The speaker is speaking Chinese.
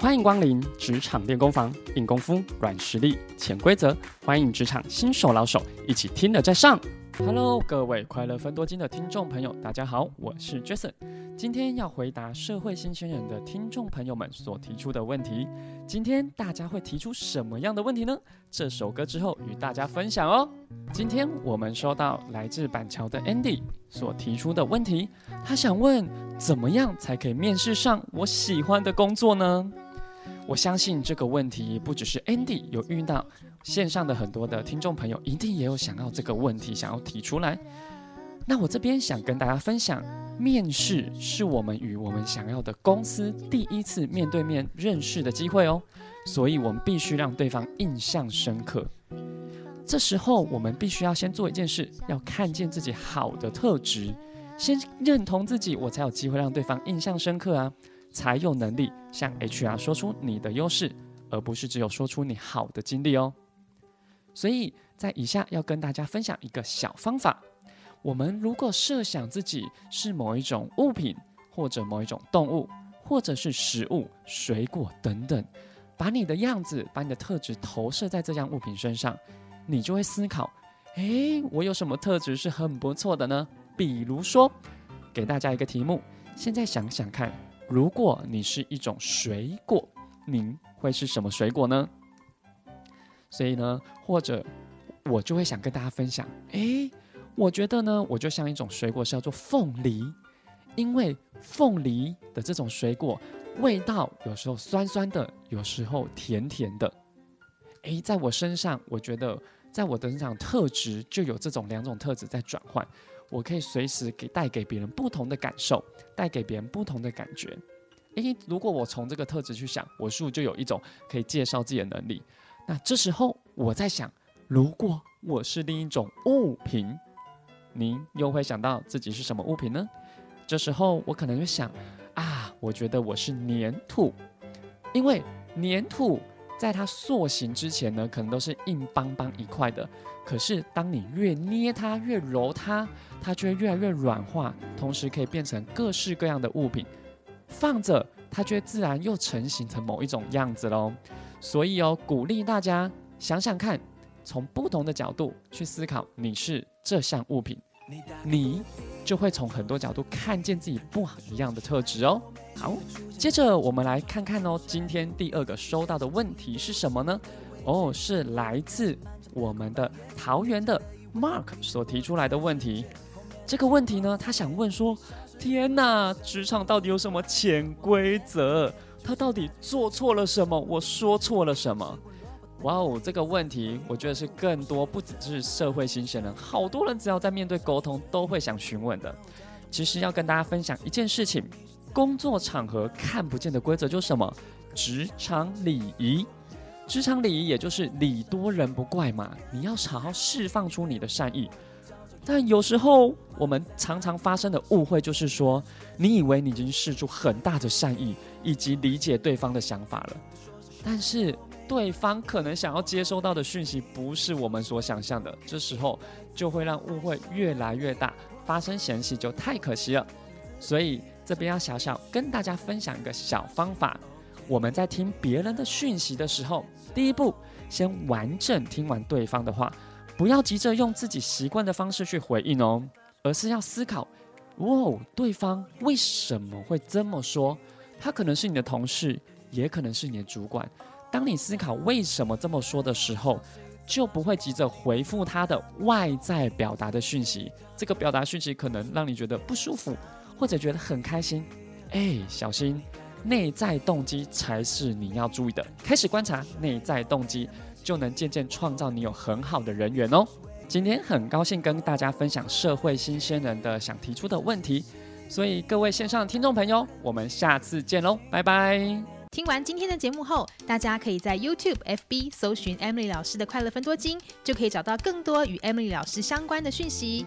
欢迎光临职场练功房，硬功夫、软实力、潜规则，欢迎职场新手老手一起听了再上。Hello，各位快乐分多金的听众朋友，大家好，我是 Jason。今天要回答社会新鲜人的听众朋友们所提出的问题。今天大家会提出什么样的问题呢？这首歌之后与大家分享哦。今天我们收到来自板桥的 Andy 所提出的问题，他想问怎么样才可以面试上我喜欢的工作呢？我相信这个问题不只是 Andy 有遇到，线上的很多的听众朋友一定也有想要这个问题想要提出来。那我这边想跟大家分享，面试是我们与我们想要的公司第一次面对面认识的机会哦，所以我们必须让对方印象深刻。这时候我们必须要先做一件事，要看见自己好的特质，先认同自己，我才有机会让对方印象深刻啊。才有能力向 HR 说出你的优势，而不是只有说出你好的经历哦。所以在以下要跟大家分享一个小方法：我们如果设想自己是某一种物品，或者某一种动物，或者是食物、水果等等，把你的样子、把你的特质投射在这样物品身上，你就会思考：诶，我有什么特质是很不错的呢？比如说，给大家一个题目，现在想想看。如果你是一种水果，您会是什么水果呢？所以呢，或者我就会想跟大家分享，诶，我觉得呢，我就像一种水果，是叫做凤梨，因为凤梨的这种水果味道有时候酸酸的，有时候甜甜的。诶，在我身上，我觉得在我的身上特质就有这种两种特质在转换。我可以随时给带给别人不同的感受，带给别人不同的感觉。诶，如果我从这个特质去想，我是不是就有一种可以介绍自己的能力？那这时候我在想，如果我是另一种物品，您又会想到自己是什么物品呢？这时候我可能会想，啊，我觉得我是黏土，因为黏土。在它塑形之前呢，可能都是硬邦邦一块的。可是当你越捏它、越揉它，它就会越来越软化，同时可以变成各式各样的物品。放着它就会自然又成型成某一种样子喽。所以哦，鼓励大家想想看，从不同的角度去思考，你是这项物品，你就会从很多角度看见自己不一样的特质哦。好，接着我们来看看哦，今天第二个收到的问题是什么呢？哦，是来自我们的桃园的 Mark 所提出来的问题。这个问题呢，他想问说：天哪，职场到底有什么潜规则？他到底做错了什么？我说错了什么？哇哦，这个问题我觉得是更多不只是社会新鲜人，好多人只要在面对沟通都会想询问的。其实要跟大家分享一件事情。工作场合看不见的规则就是什么？职场礼仪。职场礼仪也就是礼多人不怪嘛，你要好好释放出你的善意。但有时候我们常常发生的误会就是说，你以为你已经释出很大的善意以及理解对方的想法了，但是对方可能想要接收到的讯息不是我们所想象的，这时候就会让误会越来越大，发生嫌隙就太可惜了。所以。这边要小小跟大家分享一个小方法，我们在听别人的讯息的时候，第一步先完整听完对方的话，不要急着用自己习惯的方式去回应哦，而是要思考，哇，对方为什么会这么说？他可能是你的同事，也可能是你的主管。当你思考为什么这么说的时候，就不会急着回复他的外在表达的讯息，这个表达讯息可能让你觉得不舒服。或者觉得很开心，哎，小心，内在动机才是你要注意的。开始观察内在动机，就能渐渐创造你有很好的人缘哦。今天很高兴跟大家分享社会新鲜人的想提出的问题，所以各位线上的听众朋友，我们下次见喽，拜拜。听完今天的节目后，大家可以在 YouTube、FB 搜寻 Emily 老师的快乐分多金，就可以找到更多与 Emily 老师相关的讯息。